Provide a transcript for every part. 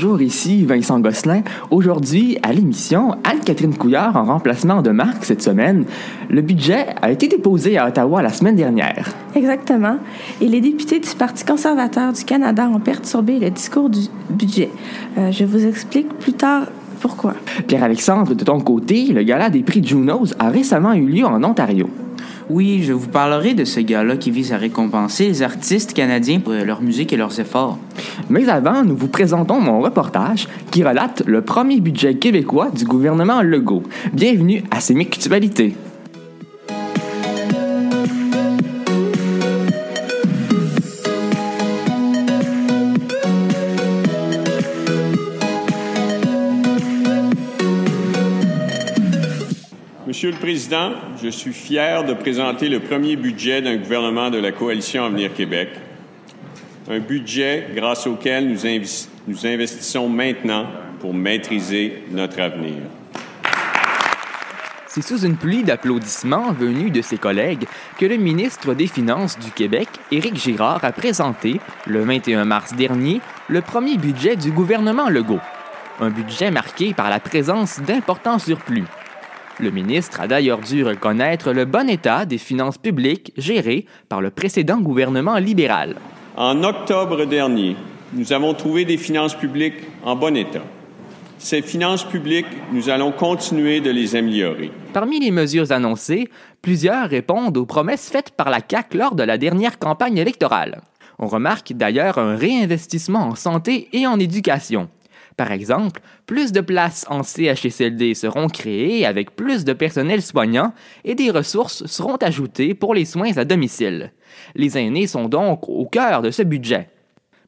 bonjour, ici Vincent Gosselin. Aujourd'hui, à l'émission, Anne-Catherine Couillard en remplacement de Marc cette semaine. Le budget a été déposé à Ottawa la semaine dernière. Exactement. Et les députés du Parti conservateur du Canada ont perturbé le discours du budget. Euh, je vous explique plus tard pourquoi. Pierre-Alexandre, de ton côté, le gala des prix Junos a récemment eu lieu en Ontario. Oui, je vous parlerai de ce gala qui vise à récompenser les artistes canadiens pour leur musique et leurs efforts. Mais avant, nous vous présentons mon reportage qui relate le premier budget québécois du gouvernement Legault. Bienvenue à ces mutualités. Monsieur le Président, je suis fier de présenter le premier budget d'un gouvernement de la Coalition Avenir Québec. Un budget grâce auquel nous, investissons maintenant pour maîtriser notre avenir. C'est sous une pluie d'applaudissements venus de ses collègues que le ministre des Finances du Québec, Éric Girard, a présenté, le 21 mars dernier, le premier budget du gouvernement Legault. Un budget marqué par la présence d'importants surplus. Le ministre a d'ailleurs dû reconnaître le bon état des finances publiques gérées par le précédent gouvernement libéral. En octobre dernier, nous avons trouvé des finances publiques en bon état. Ces finances publiques, nous allons continuer de les améliorer. Parmi les mesures annoncées, plusieurs répondent aux promesses faites par la CAQ lors de la dernière campagne électorale. On remarque d'ailleurs un réinvestissement en santé et en éducation. Par exemple, plus de places en CHSLD seront créées avec plus de personnel soignant et des ressources seront ajoutées pour les soins à domicile. Les aînés sont donc au cœur de ce budget.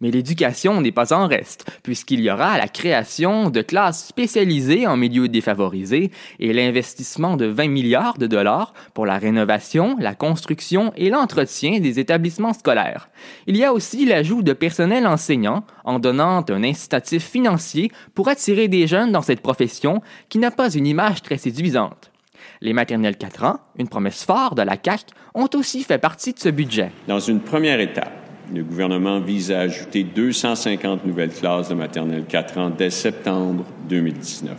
Mais l'éducation n'est pas en reste, puisqu'il y aura la création de classes spécialisées en milieux défavorisés et l'investissement de 20 milliards de dollars pour la rénovation, la construction et l'entretien des établissements scolaires. Il y a aussi l'ajout de personnel enseignant en donnant un incitatif financier pour attirer des jeunes dans cette profession qui n'a pas une image très séduisante. Les maternelles 4 ans, une promesse forte de la CAC, ont aussi fait partie de ce budget. Dans une première étape, le gouvernement vise à ajouter 250 nouvelles classes de maternelle 4 ans dès septembre 2019.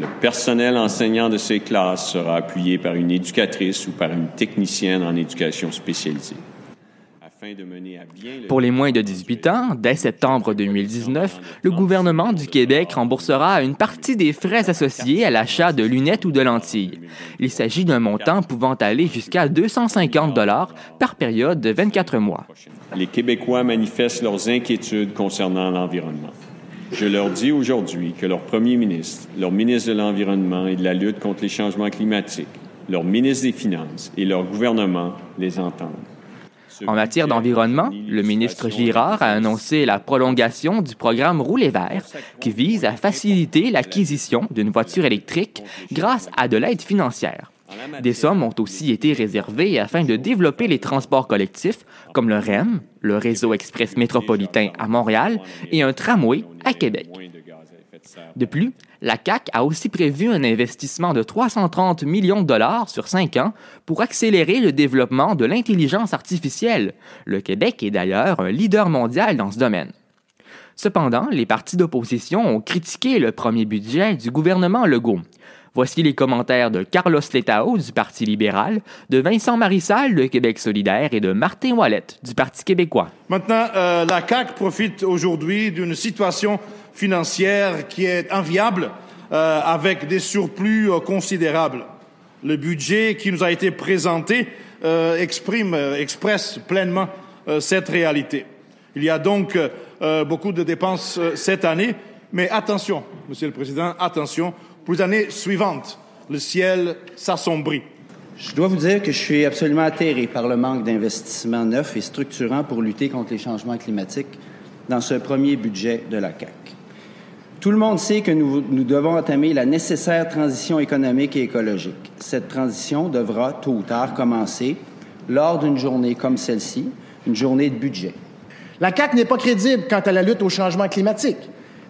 Le personnel enseignant de ces classes sera appuyé par une éducatrice ou par une technicienne en éducation spécialisée. Pour les moins de 18 ans, dès septembre 2019, le gouvernement du Québec remboursera une partie des frais associés à l'achat de lunettes ou de lentilles. Il s'agit d'un montant pouvant aller jusqu'à 250 dollars par période de 24 mois. Les Québécois manifestent leurs inquiétudes concernant l'environnement. Je leur dis aujourd'hui que leur premier ministre, leur ministre de l'Environnement et de la lutte contre les changements climatiques, leur ministre des Finances et leur gouvernement les entendent. En matière d'environnement, le ministre Girard a annoncé la prolongation du programme Rouler vert, qui vise à faciliter l'acquisition d'une voiture électrique grâce à de l'aide financière. Des sommes ont aussi été réservées afin de développer les transports collectifs, comme le REM, le réseau express métropolitain à Montréal, et un tramway à Québec. De plus, la CAC a aussi prévu un investissement de 330 millions de dollars sur cinq ans pour accélérer le développement de l'intelligence artificielle. Le Québec est d'ailleurs un leader mondial dans ce domaine. Cependant, les partis d'opposition ont critiqué le premier budget du gouvernement Legault. Voici les commentaires de Carlos Letao du Parti libéral, de Vincent Marissal de Québec solidaire et de Martin Wallet du Parti québécois. Maintenant, euh, la CAQ profite aujourd'hui d'une situation financière qui est inviable euh, avec des surplus euh, considérables. Le budget qui nous a été présenté exprime, expresse pleinement cette réalité. Il y a donc beaucoup de dépenses cette année, mais attention, Monsieur le Président, attention, pour les années suivantes, le ciel s'assombrit. Je dois vous dire que je suis absolument atterré par le manque d'investissements neufs et structurants pour lutter contre les changements climatiques dans ce premier budget de la CAC. Tout le monde sait que nous, devons entamer la nécessaire transition économique et écologique. Cette transition devra, tôt ou tard, commencer lors d'une journée comme celle-ci, une journée de budget. La CAC n'est pas crédible quant à la lutte au changement climatique.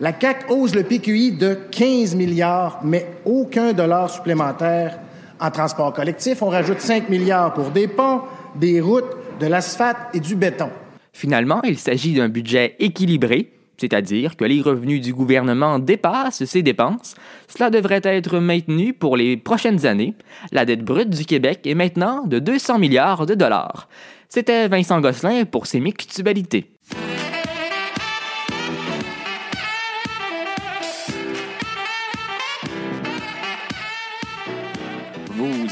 La CAC ose le PQI de 15 milliards, mais aucun dollar supplémentaire en transport collectif. On rajoute 5 milliards pour des ponts, des routes, de l'asphalte et du béton. Finalement, il s'agit d'un budget équilibré c'est-à-dire que les revenus du gouvernement dépassent ses dépenses. Cela devrait être maintenu pour les prochaines années. La dette brute du Québec est maintenant de 200 milliards de dollars. C'était Vincent Gosselin pour ses mictubalités.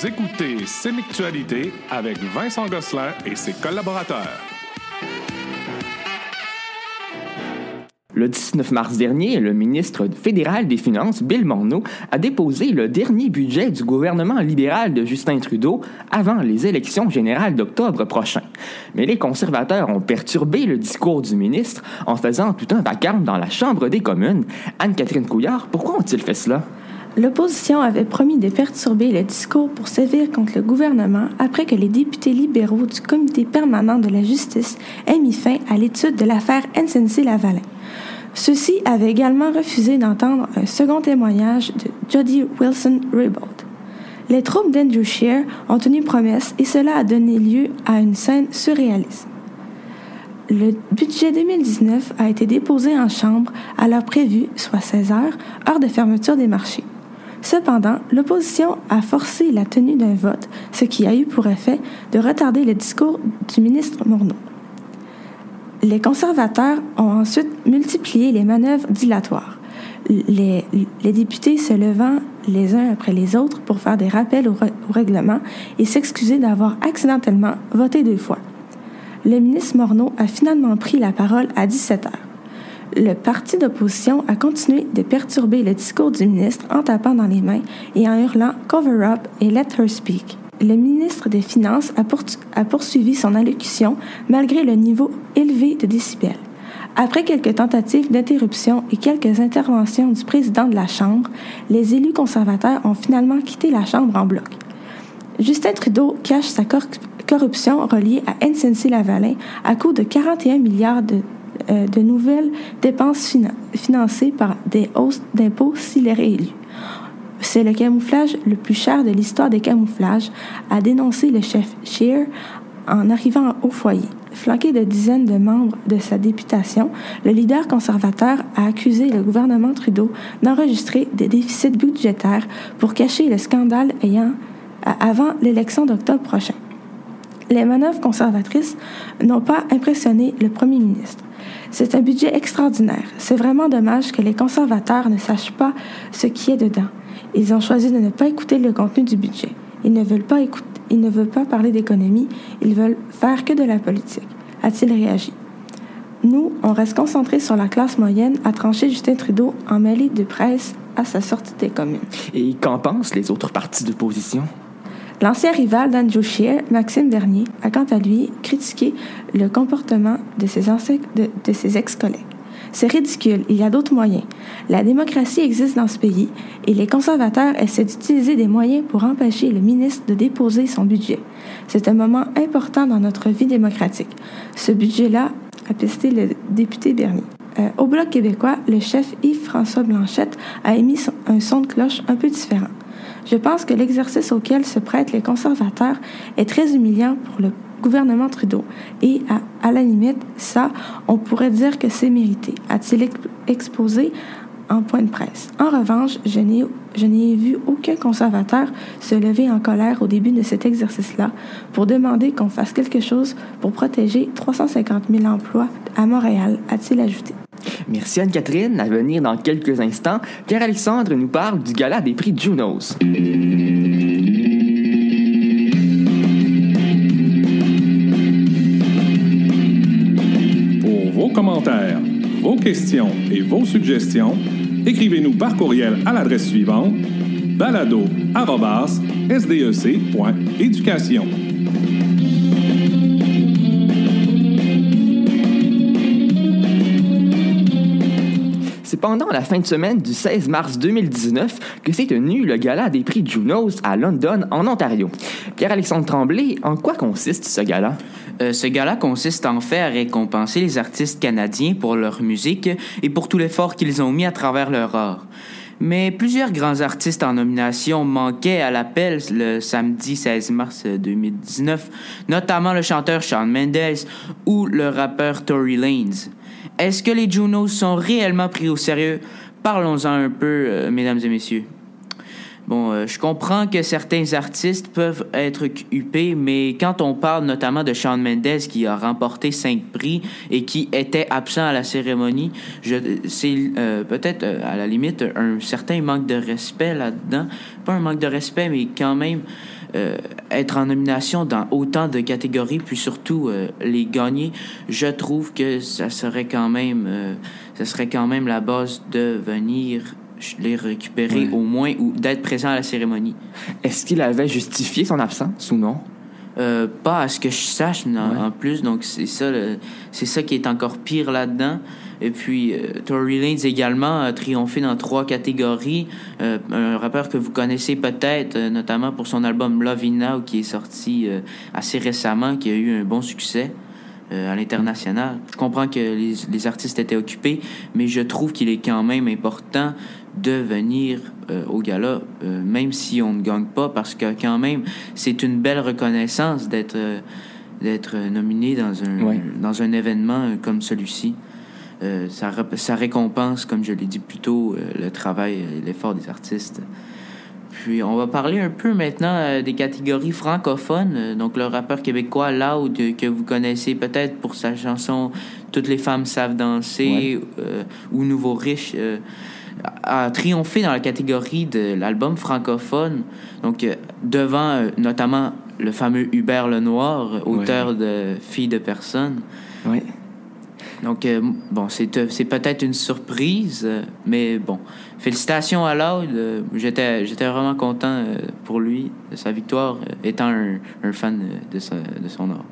Vous écoutez Sémictualité avec Vincent Gosselin et ses collaborateurs. Le 19 mars dernier, le ministre fédéral des Finances, Bill Morneau, a déposé le dernier budget du gouvernement libéral de Justin Trudeau avant les élections générales d'octobre prochain. Mais les conservateurs ont perturbé le discours du ministre en faisant tout un vacarme dans la Chambre des communes. Anne-Catherine Couillard, pourquoi ont-ils fait cela? L'opposition avait promis de perturber le discours pour sévir contre le gouvernement après que les députés libéraux du Comité permanent de la justice aient mis fin à l'étude de l'affaire SNC-Lavalin. Ceux-ci avaient également refusé d'entendre un second témoignage de Jody Wilson-Raybould. Les troupes d'Andrew Scheer ont tenu promesse et cela a donné lieu à une scène surréaliste. Le budget 2019 a été déposé en chambre à l'heure prévue, soit 16 heures, heure de fermeture des marchés. Cependant, l'opposition a forcé la tenue d'un vote, ce qui a eu pour effet de retarder le discours du ministre Morneau. Les conservateurs ont ensuite multiplié les manœuvres dilatoires, les, députés se levant les uns après les autres pour faire des rappels au, au règlement et s'excuser d'avoir accidentellement voté deux fois. Le ministre Morneau a finalement pris la parole à 17 heures le parti d'opposition a continué de perturber le discours du ministre en tapant dans les mains et en hurlant Cover up et Let her speak. Le ministre des Finances a, poursuivi son allocution malgré le niveau élevé de décibels. Après quelques tentatives d'interruption et quelques interventions du président de la Chambre, les élus conservateurs ont finalement quitté la Chambre en bloc. Justin Trudeau cache sa corruption reliée à SNC-Lavalin à coût de 41 milliards de euh, de nouvelles dépenses financées par des hausses d'impôts s'il est réélu. C'est le camouflage le plus cher de l'histoire des camouflages, a dénoncé le chef Scheer en arrivant au foyer. Flanqué de dizaines de membres de sa députation, le leader conservateur a accusé le gouvernement Trudeau d'enregistrer des déficits budgétaires pour cacher le scandale ayant avant l'élection d'octobre prochain. Les manœuvres conservatrices n'ont pas impressionné le premier ministre. C'est un budget extraordinaire. C'est vraiment dommage que les conservateurs ne sachent pas ce qui est dedans. Ils ont choisi de ne pas écouter le contenu du budget. Ils ne veulent pas écouter, ils ne veulent pas parler d'économie, ils veulent faire que de la politique. A-t-il réagi? Nous, on reste concentrés sur la classe moyenne, a tranché Justin Trudeau en mêlée de presse à sa sortie des communes. Et qu'en pensent les autres partis d'opposition? L'ancien rival d'Andrew Scheer, Maxime Bernier, a quant à lui critiqué le comportement de ses, ex-collègues. C'est ridicule, il y a d'autres moyens. La démocratie existe dans ce pays et les conservateurs essaient d'utiliser des moyens pour empêcher le ministre de déposer son budget. C'est un moment important dans notre vie démocratique. Ce budget-là, a pisté le député Bernier. Euh, au Bloc québécois, le chef Yves-François Blanchette a émis un son de cloche un peu différent. Je pense que l'exercice auquel se prêtent les conservateurs est très humiliant pour le gouvernement Trudeau. Et à, la limite, ça, on pourrait dire que c'est mérité, a-t-il exposé en point de presse. En revanche, je n'ai vu aucun conservateur se lever en colère au début de cet exercice-là pour demander qu'on fasse quelque chose pour protéger 350 000 emplois à Montréal, a-t-il ajouté. Merci Anne-Catherine. À venir dans quelques instants, Pierre-Alexandre nous parle du gala des prix Junos. Pour vos commentaires, vos questions et vos suggestions, écrivez-nous par courriel à l'adresse suivante balado@sdec.éducation. pendant la fin de semaine du 16 mars 2019 que s'est tenu le gala des prix Junos à London, en Ontario. Pierre-Alexandre Tremblay, en quoi consiste ce gala? Euh, ce gala consiste en fait à récompenser les artistes canadiens pour leur musique et pour tout l'effort qu'ils ont mis à travers leur art. Mais plusieurs grands artistes en nomination manquaient à l'appel le samedi 16 mars 2019, notamment le chanteur Shawn Mendes ou le rappeur Tory Lanez. Est-ce que les Junos sont réellement pris au sérieux? Parlons-en un peu, euh, mesdames et messieurs. Bon, euh, je comprends que certains artistes peuvent être occupés, mais quand on parle notamment de Shawn Mendes qui a remporté cinq prix et qui était absent à la cérémonie, c'est euh, peut-être à la limite un certain manque de respect là-dedans. Pas un manque de respect, mais quand même euh, être en nomination dans autant de catégories, puis surtout euh, les gagner, je trouve que ça serait quand même, euh, ça serait quand même la base de venir les récupérer Ouais. au moins ou d'être présent à la cérémonie. Est-ce qu'il avait justifié son absence ou non? Pas à ce que je sache Ouais. en plus, donc c'est ça, c'est ça qui est encore pire là-dedans. Et puis, euh, Tory Lanez également a triomphé dans trois catégories. Euh, un rappeur que vous connaissez peut-être, euh, notamment pour son album Love In Now, qui est sorti assez récemment, qui a eu un bon succès à l'international. Je comprends que les, les artistes étaient occupés, mais je trouve qu'il est quand même important de venir euh, au gala, euh, même si on ne gagne pas, parce que quand même, c'est une belle reconnaissance d'être euh, d'être nominé dans un, Ouais. dans un événement comme celui-ci. Euh, ça, ça récompense, comme je l'ai dit plus tôt, euh, le travail et l'effort des artistes. Puis on va parler un peu maintenant euh, des catégories francophones. Donc le rappeur québécois Loud, que vous connaissez peut-être pour sa chanson Toutes les femmes savent danser euh, ou Nouveau riche, euh, a triomphé dans la catégorie de l'album francophone. Donc devant notamment le fameux Hubert Lenoir, auteur de Filles de personne. Oui. Donc, euh, bon, c'est euh, c'est peut-être une surprise, euh, mais bon. Félicitations à Loud. J'étais vraiment content pour lui, de sa victoire, étant un, fan de, de son art.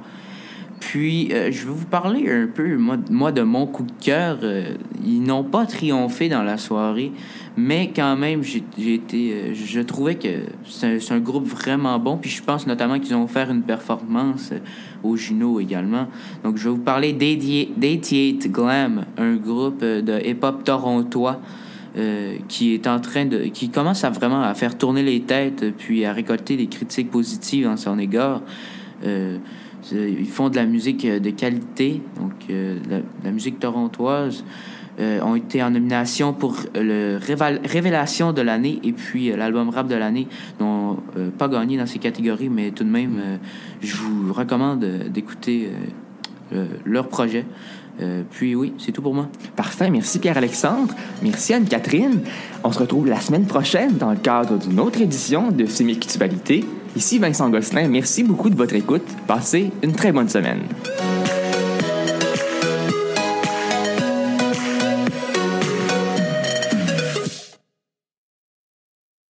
Puis, euh, je vais vous parler un peu, moi, moi de mon coup de cœur. Euh, ils n'ont pas triomphé dans la soirée, mais quand même, j'ai été, euh, je trouvais que c'est un, un groupe vraiment bon. Puis, je pense notamment qu'ils ont fait une performance au Juno également. Donc, je vais vous parler d'A88 Glam, un groupe de hip-hop torontois. qui est en train de qui commence à vraiment à faire tourner les têtes puis à récolter des critiques positives en son égard ils font de la musique euh, de qualité donc euh, la, la musique torontoise euh, ont été en nomination pour le Réval- Révélation de l'année et puis euh, l'album rap de l'année n'ont euh, pas gagné dans ces catégories mais tout de même euh, je vous recommande euh, d'écouter euh, euh, leur projet Euh, puis oui c'est tout pour moi Parfait. Merci Pierre-Alexandre. Merci Anne-Catherine. On se retrouve la semaine prochaine dans le cadre d'une autre édition de Sémictualité. Ici Vincent Gosselin. Merci beaucoup de votre écoute. Passez une très bonne semaine.